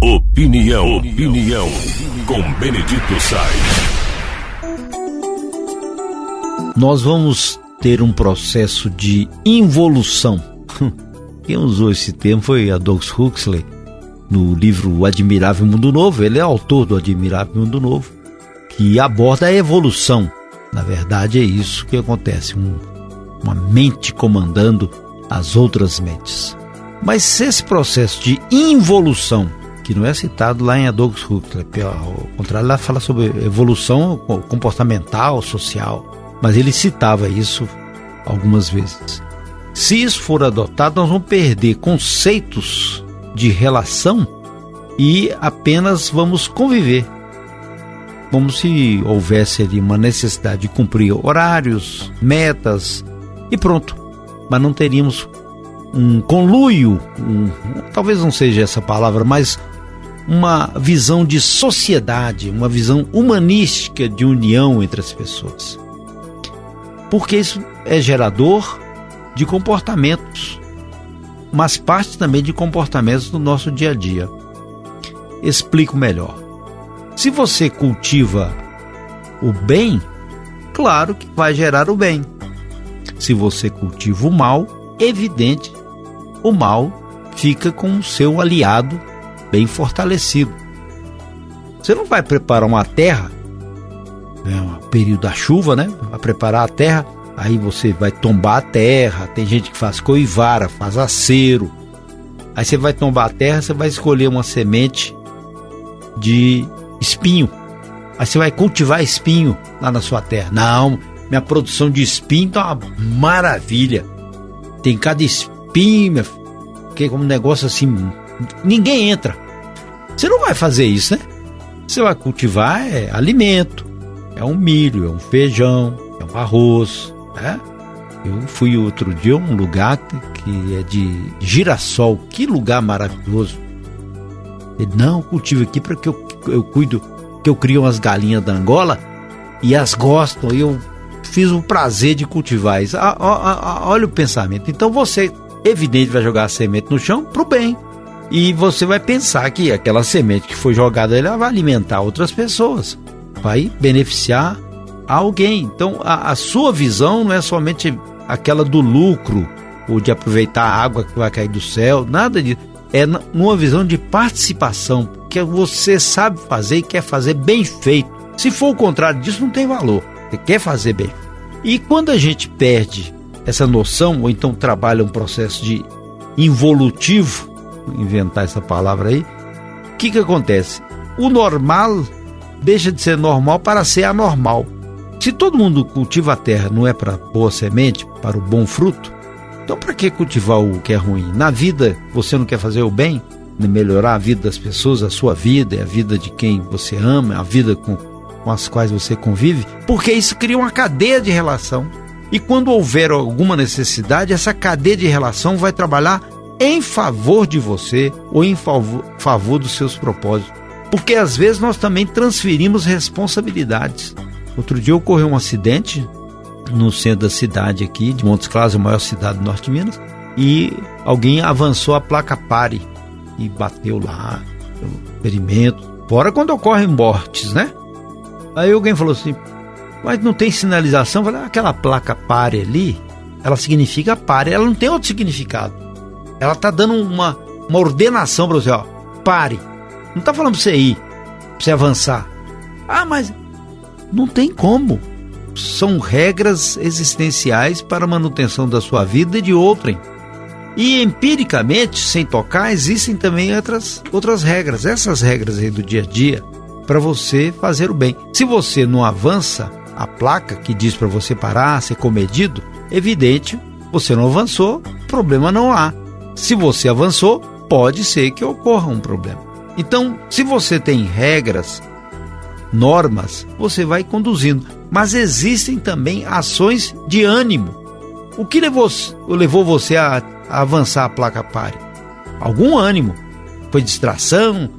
Opinião, opinião, com Benedito Sainz. Nós vamos ter um processo de involução. Quem usou esse termo foi a Douglas Huxley no livro O Admirável Mundo Novo. Ele é autor do Admirável Mundo Novo, que aborda a evolução. Na verdade, é isso que acontece: um, uma mente comandando as outras mentes. Mas esse processo de involução, que não é citado lá em Adolfo Huxley, ao contrário, lá fala sobre evolução comportamental, social, mas ele citava isso algumas vezes. Se isso for adotado, nós vamos perder conceitos de relação e apenas vamos conviver. Como se houvesse ali uma necessidade de cumprir horários, metas e pronto. Mas não teríamos um conluio, um, talvez não seja essa palavra, mas uma visão de sociedade, uma visão humanística de união entre as pessoas. Porque isso é gerador de comportamentos, mas parte também de comportamentos do nosso dia a dia. Explico melhor. Se você cultiva o bem, claro que vai gerar o bem. Se você cultiva o mal, evidente o mal fica com o seu aliado bem fortalecido. Você não vai preparar uma terra, né, um período da chuva, né? Vai preparar a terra, aí você vai tombar a terra. Tem gente que faz coivara, faz acero. Aí você vai tombar a terra, você vai escolher uma semente de espinho. Aí você vai cultivar espinho lá na sua terra. Não, minha produção de espinho tá uma maravilha. Tem cada espinho espinho, que é um negócio assim, ninguém entra. Você não vai fazer isso, né? Você vai cultivar é alimento, é um milho, é um feijão, é um arroz, né? Eu fui outro dia a um lugar que é de girassol, que lugar maravilhoso. Ele, não, cultivo aqui para que eu, eu cuido, que eu crio umas galinhas da Angola e as gostam, e eu fiz o prazer de cultivar isso. olha o pensamento. Então você evidente vai jogar a semente no chão para o bem. E você vai pensar que aquela semente que foi jogada ela vai alimentar outras pessoas, vai beneficiar alguém. Então a, a sua visão não é somente aquela do lucro ou de aproveitar a água que vai cair do céu, nada disso. É numa visão de participação, que você sabe fazer e quer fazer bem feito. Se for o contrário disso, não tem valor. Você quer fazer bem. E quando a gente perde essa noção, ou então trabalha um processo de involutivo, inventar essa palavra aí, o que, que acontece? O normal deixa de ser normal para ser anormal. Se todo mundo cultiva a terra não é para boa semente, para o bom fruto, então para que cultivar o que é ruim? Na vida você não quer fazer o bem, melhorar a vida das pessoas, a sua vida, a vida de quem você ama, a vida com, com as quais você convive, porque isso cria uma cadeia de relação e quando houver alguma necessidade, essa cadeia de relação vai trabalhar em favor de você ou em favor, favor dos seus propósitos. Porque às vezes nós também transferimos responsabilidades. Outro dia ocorreu um acidente no centro da cidade aqui, de Montes Claros, a maior cidade do norte de Minas, e alguém avançou a placa pare e bateu lá, ferimento. Fora quando ocorrem mortes, né? Aí alguém falou assim: mas não tem sinalização. Falei, aquela placa pare ali, ela significa pare, ela não tem outro significado. Ela tá dando uma, uma ordenação para você, ó, pare. Não tá falando para você ir, para você avançar. Ah, mas não tem como. São regras existenciais para a manutenção da sua vida e de outrem. E empiricamente, sem tocar, existem também outras, outras regras. Essas regras aí do dia a dia, para você fazer o bem. Se você não avança, a placa que diz para você parar, ser comedido, evidente, você não avançou, problema não há. Se você avançou, pode ser que ocorra um problema. Então, se você tem regras, normas, você vai conduzindo. Mas existem também ações de ânimo. O que levou, levou você a, a avançar a placa pare? Algum ânimo. Foi distração?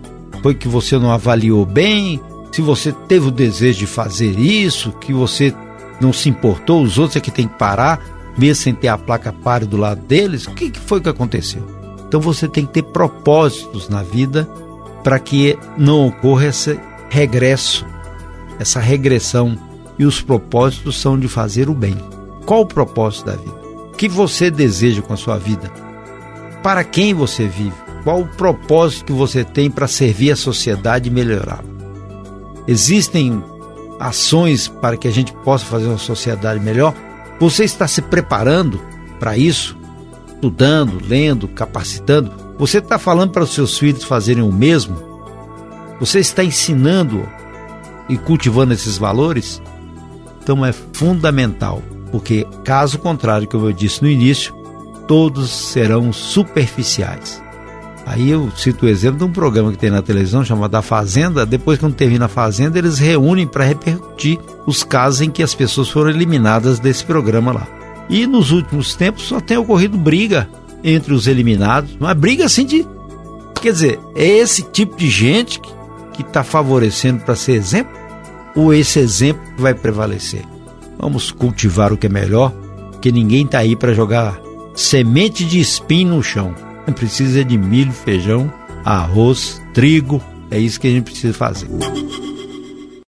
Foi que você não avaliou bem? se você teve o desejo de fazer isso, que você não se importou, os outros é que tem que parar, mesmo sem ter a placa pare do lado deles, o que, que foi que aconteceu? Então você tem que ter propósitos na vida para que não ocorra esse regresso, essa regressão. E os propósitos são de fazer o bem. Qual o propósito da vida? O que você deseja com a sua vida? Para quem você vive? Qual o propósito que você tem para servir a sociedade e melhorá-la? Existem ações para que a gente possa fazer uma sociedade melhor? Você está se preparando para isso? Estudando, lendo, capacitando? Você está falando para os seus filhos fazerem o mesmo? Você está ensinando e cultivando esses valores? Então é fundamental, porque caso contrário, como eu disse no início, todos serão superficiais. Aí eu cito o exemplo de um programa que tem na televisão chamado A Fazenda. Depois, quando termina a Fazenda, eles reúnem para repercutir os casos em que as pessoas foram eliminadas desse programa lá. E nos últimos tempos só tem ocorrido briga entre os eliminados, uma briga assim de. Quer dizer, é esse tipo de gente que está favorecendo para ser exemplo? Ou esse exemplo que vai prevalecer? Vamos cultivar o que é melhor, que ninguém está aí para jogar semente de espinho no chão precisa de milho, feijão, arroz, trigo. É isso que a gente precisa fazer.